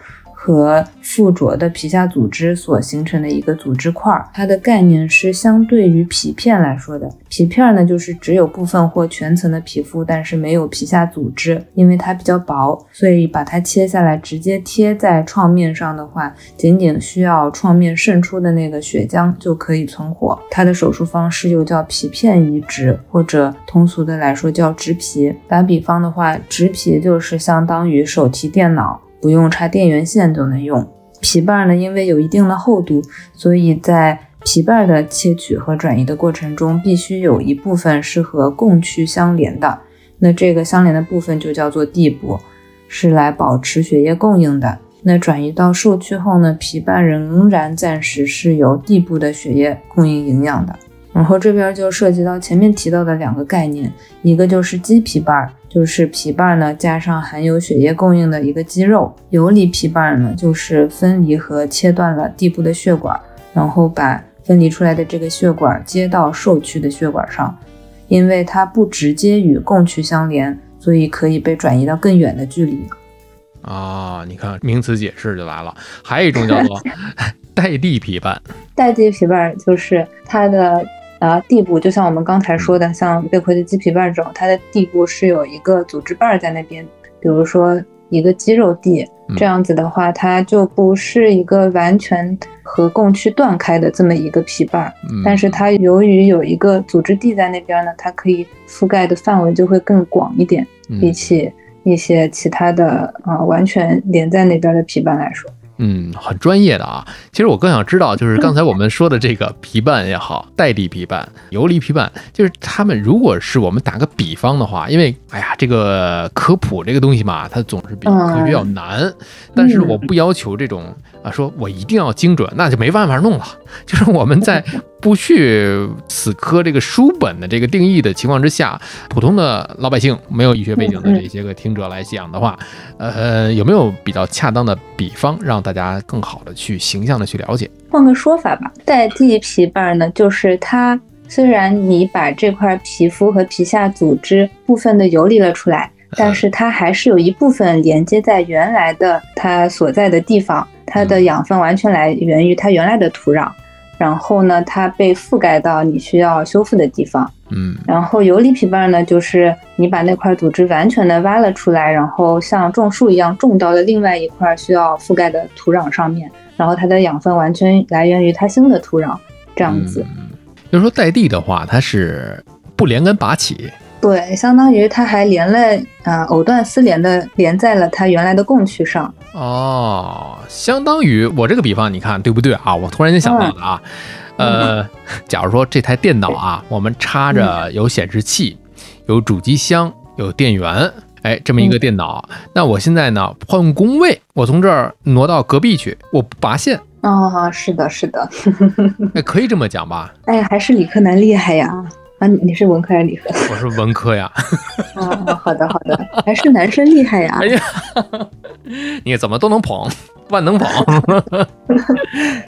[SPEAKER 1] 和附着的皮下组织所形成的一个组织块，它的概念是相对于皮片来说的。皮片呢，就是只有部分或全层的皮肤，但是没有皮下组织。因为它比较薄，所以把它切下来直接贴在创面上的话，仅仅需要创面渗出的那个血浆就可以存活。它的手术方式又叫皮片移植，或者通俗的来说叫植皮。打比方的话，植皮就是相当于手提电脑。不用插电源线就能用皮瓣呢，因为有一定的厚度，所以在皮瓣的切取和转移的过程中，必须有一部分是和供区相连的。那这个相连的部分就叫做蒂部，是来保持血液供应的。那转移到受区后呢，皮瓣仍然暂时是由蒂部的血液供应营养的。然后这边就涉及到前面提到的两个概念，一个就是肌皮瓣。就是皮瓣呢，加上含有血液供应的一个肌肉。游离皮瓣呢，就是分离和切断了地部的血管，然后把分离出来的这个血管接到受区的血管上。因为它不直接与供区相连，所以可以被转移到更远的距离。
[SPEAKER 2] 啊，你看名词解释就来了。还有一种叫做 [laughs] 带蒂皮瓣，
[SPEAKER 1] 带蒂皮瓣就是它的。啊，地部就像我们刚才说的，像贝壳的鸡皮瓣这种，它的地部是有一个组织瓣在那边，比如说一个肌肉地，这样子的话，它就不是一个完全和供区断开的这么一个皮瓣，但是它由于有一个组织地在那边呢，它可以覆盖的范围就会更广一点，比起一些其他的啊完全连在那边的皮瓣来说。
[SPEAKER 2] 嗯，很专业的啊。其实我更想知道，就是刚才我们说的这个皮瓣也好，带蒂皮瓣、游离皮瓣，就是他们如果是我们打个比方的话，因为哎呀，这个科普这个东西嘛，它总是比科学要难。但是我不要求这种啊，说我一定要精准，那就没办法弄了。[laughs] 就是我们在。不去死磕这个书本的这个定义的情况之下，普通的老百姓没有医学背景的这些个听者来讲的话，呃，有没有比较恰当的比方，让大家更好的去形象的去了解？
[SPEAKER 1] 换个说法吧，带蒂皮瓣呢，就是它虽然你把这块皮肤和皮下组织部分的游离了出来，但是它还是有一部分连接在原来的它所在的地方，它的养分完全来源于它原来的土壤。然后呢，它被覆盖到你需要修复的地方。
[SPEAKER 2] 嗯，
[SPEAKER 1] 然后游离皮瓣呢，就是你把那块组织完全的挖了出来，然后像种树一样种到了另外一块需要覆盖的土壤上面，然后它的养分完全来源于它新的土壤。这样子。
[SPEAKER 2] 就是说带地的话，它是不连根拔起，
[SPEAKER 1] 对，相当于它还连了，呃，藕断丝连的连在了它原来的供区上。
[SPEAKER 2] 哦，相当于我这个比方，你看对不对啊？我突然间想到的啊，[laughs] 呃，[laughs] 假如说这台电脑啊，我们插着有显示器、有主机箱、有电源，哎，这么一个电脑，那我现在呢换工位，我从这儿挪到隔壁去，我不拔线。
[SPEAKER 1] 哦，是的，是的，[laughs]
[SPEAKER 2] 哎，可以这么讲吧？
[SPEAKER 1] 哎，还是理科男厉害呀！啊，你是文科还是理科？[laughs]
[SPEAKER 2] 我是文科呀。[laughs]
[SPEAKER 1] 啊，好的，好的，还是男生厉害呀！
[SPEAKER 2] 哎呀，[laughs] 你怎么都能捧，万能捧。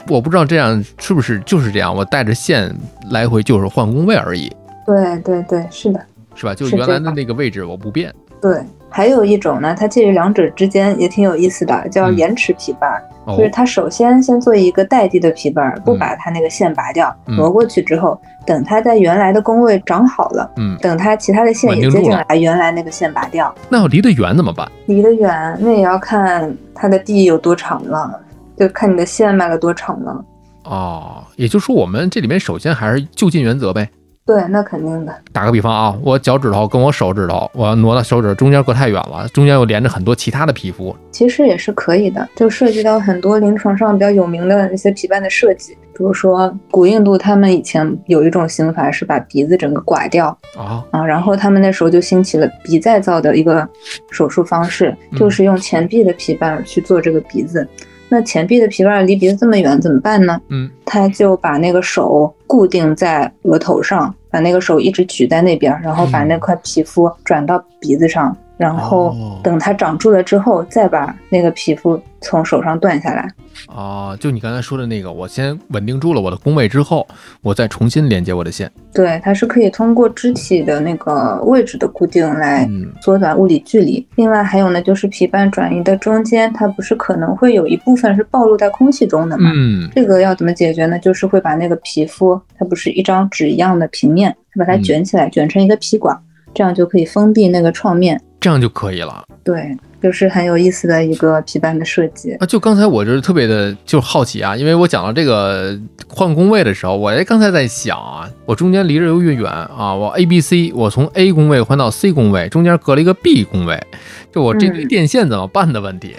[SPEAKER 2] 我不知道这样是不是就是这样，我带着线来回就是换工位而已。
[SPEAKER 1] 对对对，是的，
[SPEAKER 2] 是吧？就原来的那个位置我不变。
[SPEAKER 1] 对。还有一种呢，它介于两者之间，也挺有意思的，叫延迟皮瓣。就是它首先先做一个带地的皮瓣，不把它那个线拔掉，挪过去之后，等它在原来的工位长好了，嗯，等它其他的线也接进来，原来那个线拔掉。
[SPEAKER 2] 那要离得远怎么办？
[SPEAKER 1] 离得远，那也要看它的地有多长了，就看你的线卖了多长了。
[SPEAKER 2] 哦，也就是说，我们这里面首先还是就近原则呗。
[SPEAKER 1] 对，那肯定的。
[SPEAKER 2] 打个比方啊，我脚趾头跟我手指头，我要挪到手指中间隔太远了，中间又连着很多其他的皮肤，
[SPEAKER 1] 其实也是可以的。就涉及到很多临床上比较有名的一些皮瓣的设计，比如说古印度，他们以前有一种刑法是把鼻子整个刮掉啊啊，然后他们那时候就兴起了鼻再造的一个手术方式，就是用前臂的皮瓣去做这个鼻子。那前臂的皮瓣离鼻子这么远怎么办呢？嗯，他就把那个手固定在额头上，把那个手一直举在那边，然后把那块皮肤转到鼻子上。然后等它长住了之后，再把那个皮肤从手上断下来。
[SPEAKER 2] 哦，就你刚才说的那个，我先稳定住了我的宫位之后，我再重新连接我的线。
[SPEAKER 1] 对，它是可以通过肢体的那个位置的固定来缩短物理距离。另外还有呢，就是皮瓣转移的中间，它不是可能会有一部分是暴露在空气中的吗？嗯，这个要怎么解决呢？就是会把那个皮肤，它不是一张纸一样的平面，把它卷起来，卷成一个皮管，这样就可以封闭那个创面。
[SPEAKER 2] 这样就可以了。
[SPEAKER 1] 对，就是很有意思的一个皮瓣的设计
[SPEAKER 2] 啊。就刚才我就是特别的就好奇啊，因为我讲到这个换工位的时候，我哎刚才在想啊，我中间离着又越远啊，我 A、B、C，我从 A 工位换到 C 工位，中间隔了一个 B 工位，就我这堆电线怎么办的问题。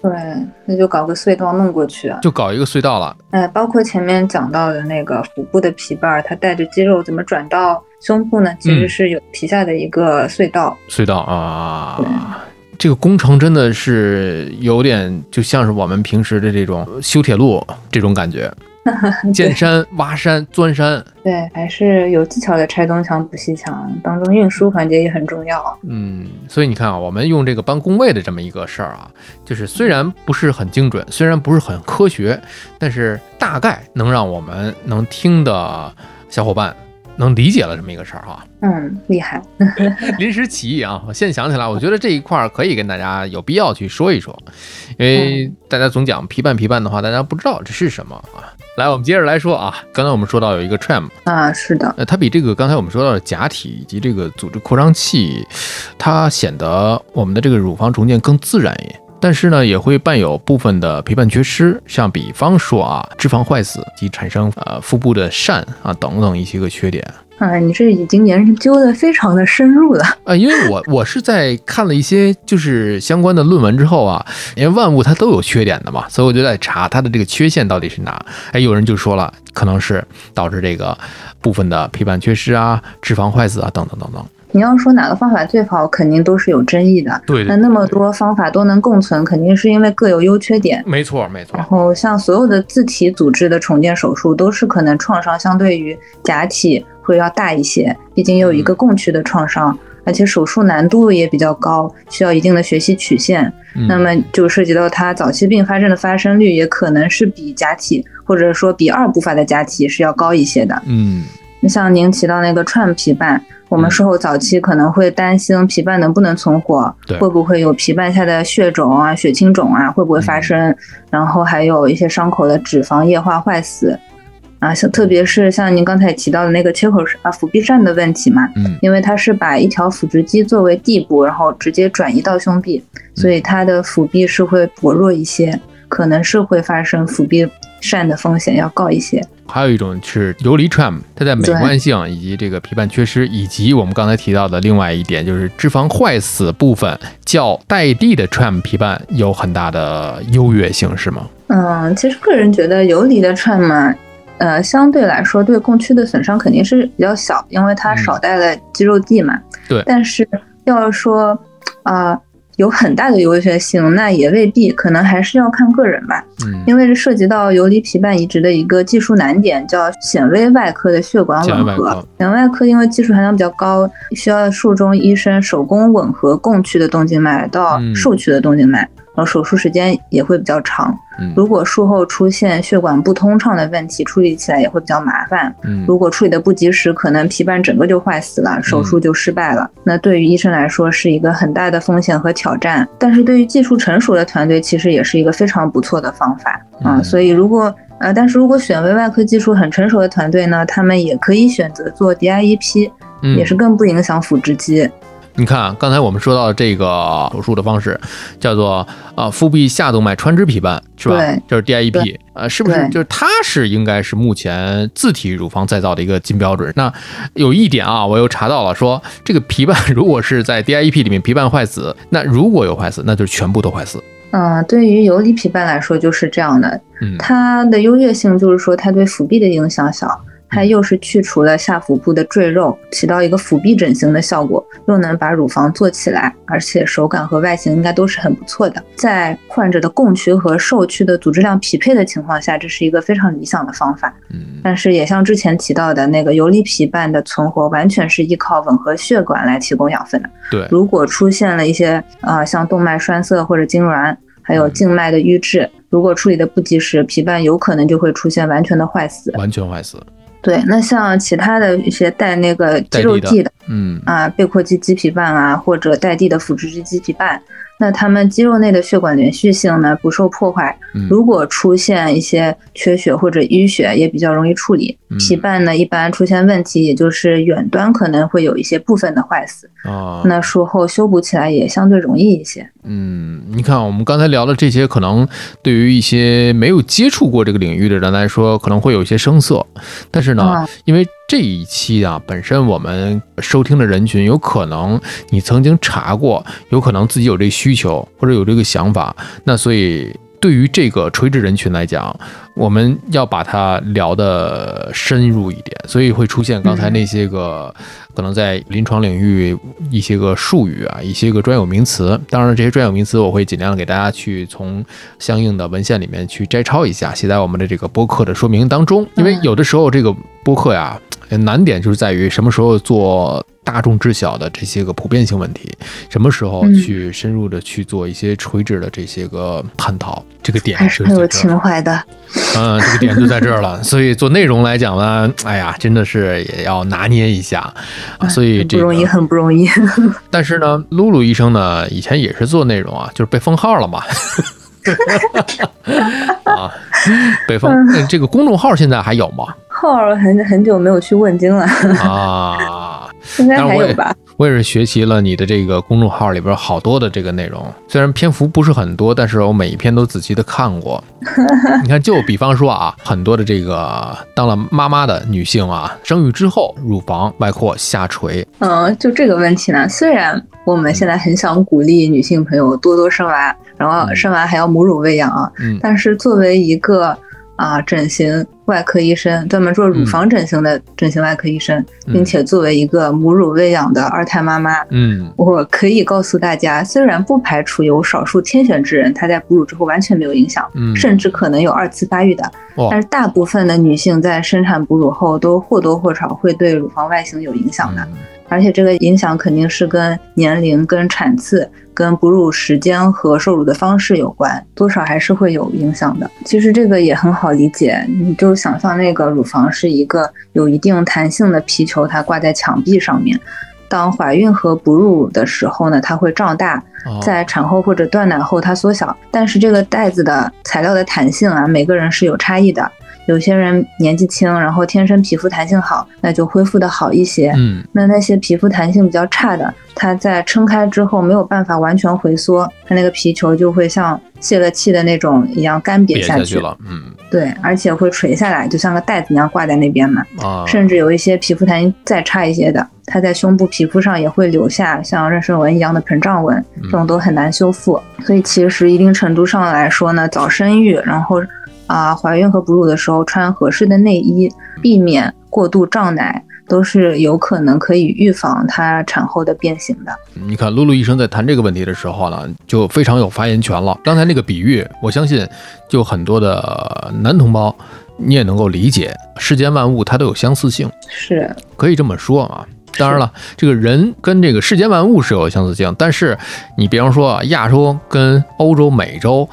[SPEAKER 1] 对，那就搞个隧道弄过去，
[SPEAKER 2] 就搞一个隧道了。
[SPEAKER 1] 哎，包括前面讲到的那个腹部的皮瓣，它带着肌肉怎么转到胸部呢？其实是有皮下的一个隧道。
[SPEAKER 2] 隧道啊，这个工程真的是有点就像是我们平时的这种修铁路这种感觉。[laughs] 建山、挖山、钻山，
[SPEAKER 1] 对，还是有技巧的拆东墙补西墙，当中运输环节也很重要。
[SPEAKER 2] 嗯，所以你看啊，我们用这个搬工位的这么一个事儿啊，就是虽然不是很精准，虽然不是很科学，但是大概能让我们能听的小伙伴。能理解了这么一个事儿哈，
[SPEAKER 1] 嗯，厉害，[laughs]
[SPEAKER 2] 临时起意啊！我现在想起来，我觉得这一块儿可以跟大家有必要去说一说，因为大家总讲皮瓣皮瓣的话，大家不知道这是什么啊。来，我们接着来说啊，刚才我们说到有一个 tram
[SPEAKER 1] 啊，是的，
[SPEAKER 2] 呃，它比这个刚才我们说到的假体以及这个组织扩张器，它显得我们的这个乳房重建更自然一点。但是呢，也会伴有部分的陪伴缺失，像比方说啊，脂肪坏死及产生呃腹部的疝啊等等一些个缺点。
[SPEAKER 1] 啊，你这已经研究的非常的深入了
[SPEAKER 2] 啊！[laughs] 因为我我是在看了一些就是相关的论文之后啊，因为万物它都有缺点的嘛，所以我就在查它的这个缺陷到底是哪。哎，有人就说了，可能是导致这个部分的陪伴缺失啊、脂肪坏死啊等等等等。
[SPEAKER 1] 你要说哪个方法最好，肯定都是有争议的。
[SPEAKER 2] 对，
[SPEAKER 1] 那那么多方法都能共存，肯定是因为各有优缺点。
[SPEAKER 2] 没错，没错。
[SPEAKER 1] 然后像所有的自体组织的重建手术，都是可能创伤相对于假体会要大一些，毕竟有一个共区的创伤，而且手术难度也比较高，需要一定的学习曲线。那么就涉及到它早期并发症的发生率，也可能是比假体或者说比二步法的假体是要高一些的。
[SPEAKER 2] 嗯，
[SPEAKER 1] 那像您提到那个串皮瓣。我们术后早期可能会担心皮瓣能不能存活，会不会有皮瓣下的血肿啊、血清肿啊，会不会发生？然后还有一些伤口的脂肪液化坏死。啊，像特别是像您刚才提到的那个切口啊腹壁疝的问题嘛，嗯，因为它是把一条腹直肌作为地部，然后直接转移到胸壁，所以它的腹壁是会薄弱一些，可能是会发生腹壁疝的风险要高一些。
[SPEAKER 2] 还有一种是游离 tram，它在美观性以及这个皮瓣缺失，以及我们刚才提到的另外一点就是脂肪坏死部分，较带地的 tram 皮瓣有很大的优越性，是吗？
[SPEAKER 1] 嗯，其实个人觉得游离的 tram，呃，相对来说对供区的损伤肯定是比较小，因为它少带了肌肉地嘛。
[SPEAKER 2] 对。
[SPEAKER 1] 但是要说啊。有很大的优越性，那也未必，可能还是要看个人吧。
[SPEAKER 2] 嗯，
[SPEAKER 1] 因为这涉及到游离皮瓣移植的一个技术难点，叫显微外科的血管吻合。显微外科因为技术含量比较高，需要术中医生手工吻合供区的动静脉到受区的动静脉。然后手术时间也会比较长，如果术后出现血管不通畅的问题，处理起来也会比较麻烦。如果处理的不及时，可能皮瓣整个就坏死了，手术就失败了。那对于医生来说是一个很大的风险和挑战，但是对于技术成熟的团队，其实也是一个非常不错的方法啊。所以如果呃，但是如果选为外科技术很成熟的团队呢，他们也可以选择做 DIEP，也是更不影响腹直肌。
[SPEAKER 2] 你看，刚才我们说到的这个手术的方式，叫做啊腹壁下动脉穿支皮瓣，是吧？
[SPEAKER 1] 对，
[SPEAKER 2] 就是 DIEP，呃，是不是？就是它是应该是目前自体乳房再造的一个金标准。那有一点啊，我又查到了，说这个皮瓣如果是在 DIEP 里面皮瓣坏死，那如果有坏死，那就是全部都坏死。
[SPEAKER 1] 嗯，对于游离皮瓣来说就是这样的。
[SPEAKER 2] 嗯，
[SPEAKER 1] 它的优越性就是说它对腹壁的影响小。它又是去除了下腹部的赘肉，起到一个腹壁整形的效果，又能把乳房做起来，而且手感和外形应该都是很不错的。在患者的供区和受区的组织量匹配的情况下，这是一个非常理想的方法。
[SPEAKER 2] 嗯，
[SPEAKER 1] 但是也像之前提到的那个游离皮瓣的存活，完全是依靠吻合血管来提供养分的。
[SPEAKER 2] 对，
[SPEAKER 1] 如果出现了一些呃像动脉栓塞或者痉挛，还有静脉的瘀滞，如果处理的不及时，皮瓣有可能就会出现完全的坏死。
[SPEAKER 2] 完全坏死。
[SPEAKER 1] 对，那像其他的一些带那个肌肉
[SPEAKER 2] 地
[SPEAKER 1] 的，
[SPEAKER 2] 嗯
[SPEAKER 1] 啊，背阔肌鸡皮瓣啊，或者带地的腹直肌鸡皮瓣。那他们肌肉内的血管连续性呢不受破坏，如果出现一些缺血或者淤血，也比较容易处理。皮瓣呢一般出现问题，也就是远端可能会有一些部分的坏死，那术后修补起来也相对容易一些。
[SPEAKER 2] 嗯，你看我们刚才聊的这些，可能对于一些没有接触过这个领域的人来说，可能会有一些生涩，但是呢，因为。这一期啊，本身我们收听的人群有可能你曾经查过，有可能自己有这需求或者有这个想法，那所以对于这个垂直人群来讲。我们要把它聊得深入一点，所以会出现刚才那些个可能在临床领域一些个术语啊，一些个专有名词。当然，这些专有名词我会尽量给大家去从相应的文献里面去摘抄一下，写在我们的这个播客的说明当中。因为有的时候这个播客呀，难点就是在于什么时候做。大众知晓的这些个普遍性问题，什么时候去深入的去做一些垂直的这些个探讨？这个点
[SPEAKER 1] 还是很有情怀的。[laughs]
[SPEAKER 2] 嗯，这个点就在这儿了。所以做内容来讲呢，哎呀，真的是也要拿捏一下。所以这
[SPEAKER 1] 不容易，很不容易。[laughs]
[SPEAKER 2] 但是呢，露露医生呢，以前也是做内容啊，就是被封号了嘛。[laughs] 啊，被封。这个公众号现在还有吗？
[SPEAKER 1] 号很很久没有去问津了。
[SPEAKER 2] 啊。[laughs]
[SPEAKER 1] 应该还有吧。
[SPEAKER 2] 我也是学习了你的这个公众号里边好多的这个内容，虽然篇幅不是很多，但是我每一篇都仔细的看过。[laughs] 你看，就比方说啊，很多的这个当了妈妈的女性啊，生育之后乳房外扩下垂。
[SPEAKER 1] 嗯，就这个问题呢，虽然我们现在很想鼓励女性朋友多多生娃，然后生完还要母乳喂养啊，但是作为一个。啊，整形外科医生，专门做乳房整形的整形外科医生，并且作为一个母乳喂养的二胎妈妈，
[SPEAKER 2] 嗯，
[SPEAKER 1] 我可以告诉大家，虽然不排除有少数天选之人，她在哺乳之后完全没有影响，
[SPEAKER 2] 嗯，
[SPEAKER 1] 甚至可能有二次发育的，但是大部分的女性在生产哺乳后都或多或少会对乳房外形有影响的。而且这个影响肯定是跟年龄、跟产次、跟哺乳时间和受乳的方式有关，多少还是会有影响的。其实这个也很好理解，你就想象那个乳房是一个有一定弹性的皮球，它挂在墙壁上面。当怀孕和哺乳的时候呢，它会胀大，在产后或者断奶后它缩小。但是这个袋子的材料的弹性啊，每个人是有差异的。有些人年纪轻，然后天生皮肤弹性好，那就恢复的好一些。
[SPEAKER 2] 嗯，
[SPEAKER 1] 那那些皮肤弹性比较差的，它在撑开之后没有办法完全回缩，它那个皮球就会像泄了气的那种一样干瘪下去。
[SPEAKER 2] 了，嗯，
[SPEAKER 1] 对，而且会垂下来，就像个袋子一样挂在那边嘛。
[SPEAKER 2] 啊，
[SPEAKER 1] 甚至有一些皮肤弹性再差一些的，它在胸部皮肤上也会留下像妊娠纹一样的膨胀纹，这种都很难修复。所以其实一定程度上来说呢，早生育，然后啊怀孕和哺乳的时候穿合适的内衣，避免过度胀奶，都是有可能可以预防它产后的变形的。
[SPEAKER 2] 你看露露医生在谈这个问题的时候呢，就非常有发言权了。刚才那个比喻，我相信就很多的男同胞。你也能够理解，世间万物它都有相似性，
[SPEAKER 1] 是
[SPEAKER 2] 可以这么说啊。当然了，这个人跟这个世间万物是有相似性，但是你比方说啊，亚洲跟欧洲、美洲，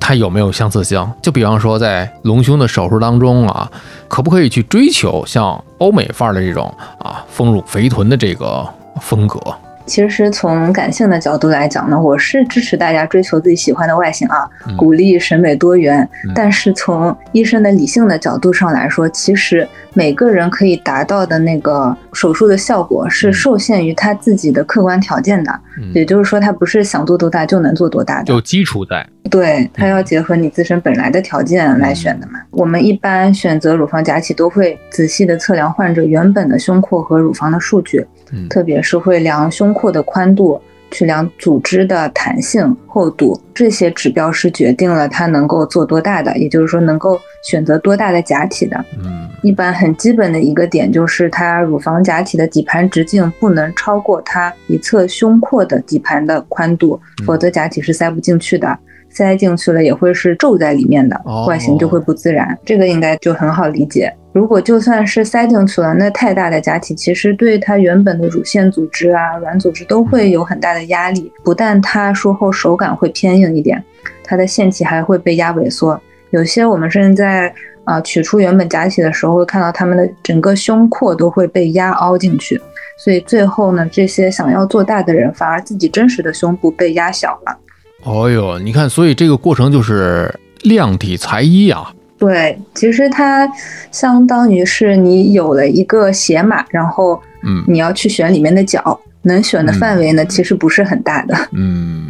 [SPEAKER 2] 它有没有相似性？就比方说在隆胸的手术当中啊，可不可以去追求像欧美范儿的这种啊丰乳肥臀的这个风格？
[SPEAKER 1] 其实从感性的角度来讲呢，我是支持大家追求自己喜欢的外形啊，鼓励审美多元。但是从医生的理性的角度上来说，其实每个人可以达到的那个手术的效果是受限于他自己的客观条件的。也就是说，他不是想做多大就能做多大的，
[SPEAKER 2] 有基础在。
[SPEAKER 1] 对他要结合你自身本来的条件来选的嘛。我们一般选择乳房假体都会仔细的测量患者原本的胸廓和乳房的数据。特别是会量胸廓的宽度，去量组织的弹性、厚度，这些指标是决定了它能够做多大的，也就是说能够选择多大的假体的。
[SPEAKER 2] 嗯，
[SPEAKER 1] 一般很基本的一个点就是它乳房假体的底盘直径不能超过它一侧胸廓的底盘的宽度，否则假体是塞不进去的。塞进去了也会是皱在里面的，外形就会不自然。这个应该就很好理解。如果就算是塞进去了，那太大的假体其实对它原本的乳腺组织啊、软组织都会有很大的压力。不但它术后手感会偏硬一点，它的腺体还会被压萎缩。有些我们甚至在啊取出原本假体的时候，会看到他们的整个胸廓都会被压凹进去。所以最后呢，这些想要做大的人，反而自己真实的胸部被压小了。
[SPEAKER 2] 哦呦，你看，所以这个过程就是量体裁衣啊。
[SPEAKER 1] 对，其实它相当于是你有了一个鞋码，然后，
[SPEAKER 2] 嗯，
[SPEAKER 1] 你要去选里面的脚，能选的范围呢，其实不是很大的。[laughs]
[SPEAKER 2] 嗯，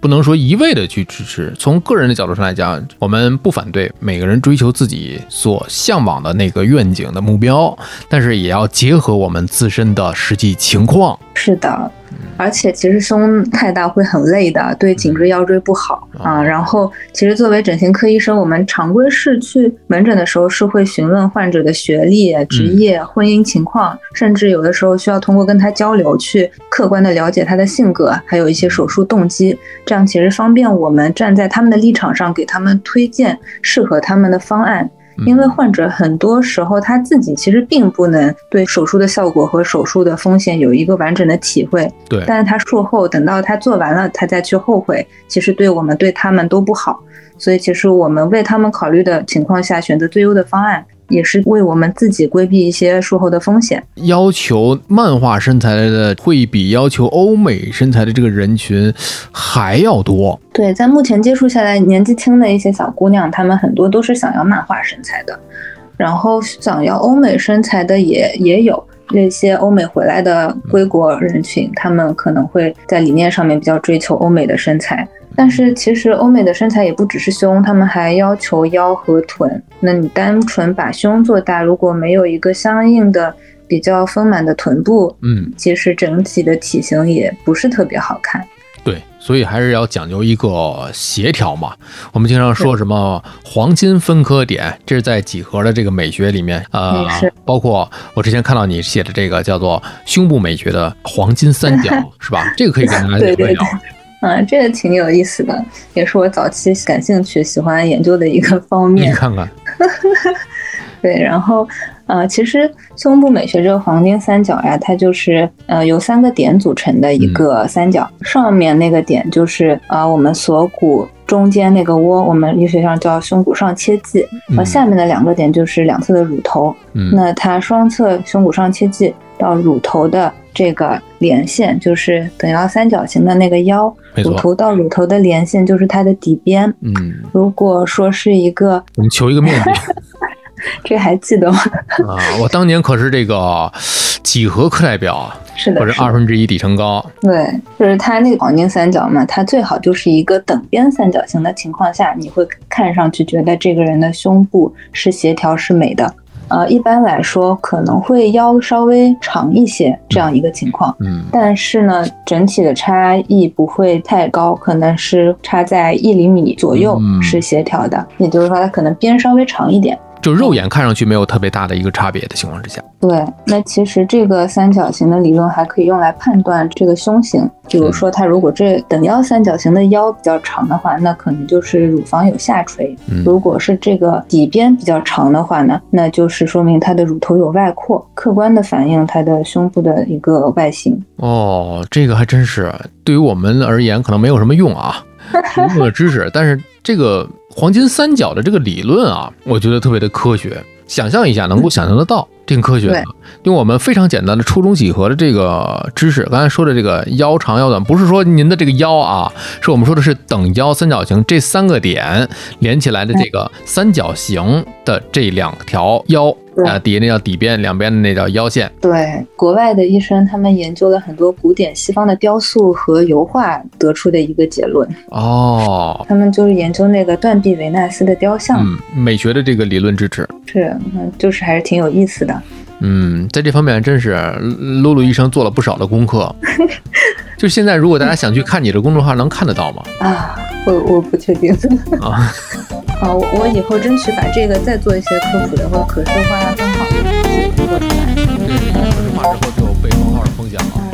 [SPEAKER 2] 不能说一味的去支持。从个人的角度上来讲，我们不反对每个人追求自己所向往的那个愿景的目标，但是也要结合我们自身的实际情况。
[SPEAKER 1] 是的。而且其实胸太大会很累的，对颈椎腰椎不好啊。然后其实作为整形科医生，我们常规是去门诊的时候是会询问患者的学历、职业、婚姻情况，甚至有的时候需要通过跟他交流去客观的了解他的性格，还有一些手术动机，这样其实方便我们站在他们的立场上给他们推荐适合他们的方案。因为患者很多时候他自己其实并不能对手术的效果和手术的风险有一个完整的体会，
[SPEAKER 2] 对，
[SPEAKER 1] 但是他术后等到他做完了，他再去后悔，其实对我们对他们都不好。所以其实我们为他们考虑的情况下，选择最优的方案。也是为我们自己规避一些术后的风险。
[SPEAKER 2] 要求漫画身材的会比要求欧美身材的这个人群还要多。
[SPEAKER 1] 对，在目前接触下来，年纪轻的一些小姑娘，她们很多都是想要漫画身材的，然后想要欧美身材的也也有。那些欧美回来的归国人群，他们可能会在理念上面比较追求欧美的身材。但是其实欧美的身材也不只是胸，他们还要求腰和臀。那你单纯把胸做大，如果没有一个相应的比较丰满的臀部，
[SPEAKER 2] 嗯，
[SPEAKER 1] 其实整体的体型也不是特别好看。
[SPEAKER 2] 对，所以还是要讲究一个协调嘛。我们经常说什么黄金分割点，这是在几何的这个美学里面，呃，包括我之前看到你写的这个叫做胸部美学的黄金三角，[laughs] 是吧？这个可以跟大家 [laughs] 聊一聊。
[SPEAKER 1] 嗯，这个挺有意思的，也是我早期感兴趣、喜欢研究的一个方面。
[SPEAKER 2] 你看看，[laughs]
[SPEAKER 1] 对，然后呃，其实胸部美学这个黄金三角呀，它就是呃由三个点组成的一个三角，上面那个点就是啊我们锁骨中间那个窝，我们医学上叫胸骨上切迹，然后下面的两个点就是两侧的乳头。
[SPEAKER 2] 嗯，
[SPEAKER 1] 那它双侧胸骨上切迹到乳头的。这个连线就是等腰三角形的那个腰，乳头到乳头的连线就是它的底边。
[SPEAKER 2] 嗯，
[SPEAKER 1] 如果说是一个，
[SPEAKER 2] 我们求一个面积。[laughs]
[SPEAKER 1] 这还记得吗？
[SPEAKER 2] 啊，我当年可是这个几何课代表，
[SPEAKER 1] 是的，
[SPEAKER 2] 或者二分之一底乘高。
[SPEAKER 1] 对，就是它那个黄金三角嘛，它最好就是一个等边三角形的情况下，你会看上去觉得这个人的胸部是协调是美的。呃，一般来说可能会腰稍微长一些这样一个情况，
[SPEAKER 2] 嗯，
[SPEAKER 1] 但是呢，整体的差异不会太高，可能是差在一厘米左右是协调的，也就是说它可能边稍微长一点。
[SPEAKER 2] 就肉眼看上去没有特别大的一个差别的情况之下，
[SPEAKER 1] 对，那其实这个三角形的理论还可以用来判断这个胸型。比如说，它如果这等腰三角形的腰比较长的话，那可能就是乳房有下垂；如果是这个底边比较长的话呢，那就是说明它的乳头有外扩，客观的反映它的胸部的一个外形。
[SPEAKER 2] 哦，这个还真是对于我们而言可能没有什么用啊，[laughs] 用的知识，但是这个。黄金三角的这个理论啊，我觉得特别的科学，想象一下能够想象得到，挺科学的。用我们非常简单的初中几何的这个知识，刚才说的这个腰长腰短，不是说您的这个腰啊，是我们说的是等腰三角形这三个点连起来的这个三角形的这两条腰。啊，底下那叫底边，两边的那叫腰线。
[SPEAKER 1] 对，国外的医生他们研究了很多古典西方的雕塑和油画，得出的一个结论。
[SPEAKER 2] 哦，
[SPEAKER 1] 他们就是研究那个断臂维纳斯的雕像。
[SPEAKER 2] 嗯，美学的这个理论支持
[SPEAKER 1] 是，嗯，就是还是挺有意思的。
[SPEAKER 2] 嗯，在这方面真是露露医生做了不少的功课。[laughs] 就现在，如果大家想去看你的公众号，能看得到吗？
[SPEAKER 1] 啊，我我不确定。
[SPEAKER 2] 啊。
[SPEAKER 1] 好，[laughs] 我我以后争取把这个再做一些科普的或可视化更好的东西做出来。
[SPEAKER 2] 这个，可视化之后就有被封号的风险了。